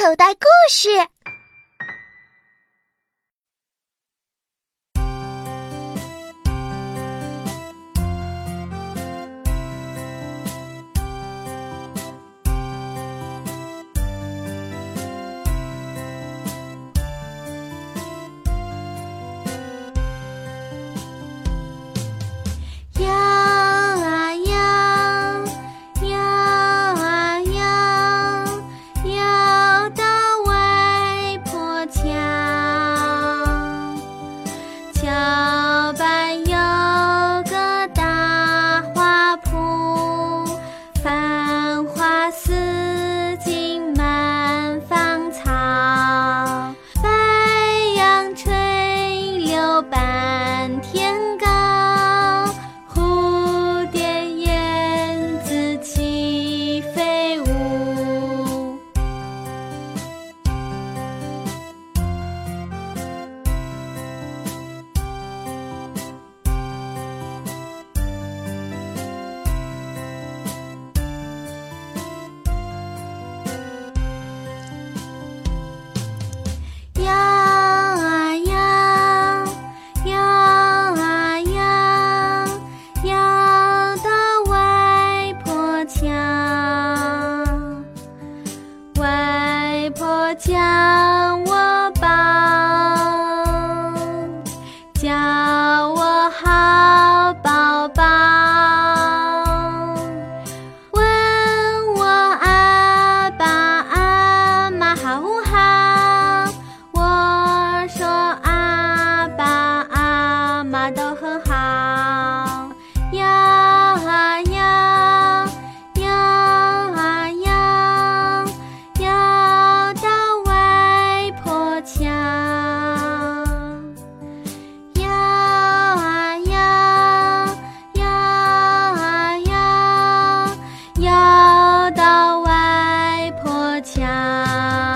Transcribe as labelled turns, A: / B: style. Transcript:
A: 口袋故事。
B: 让我把。啊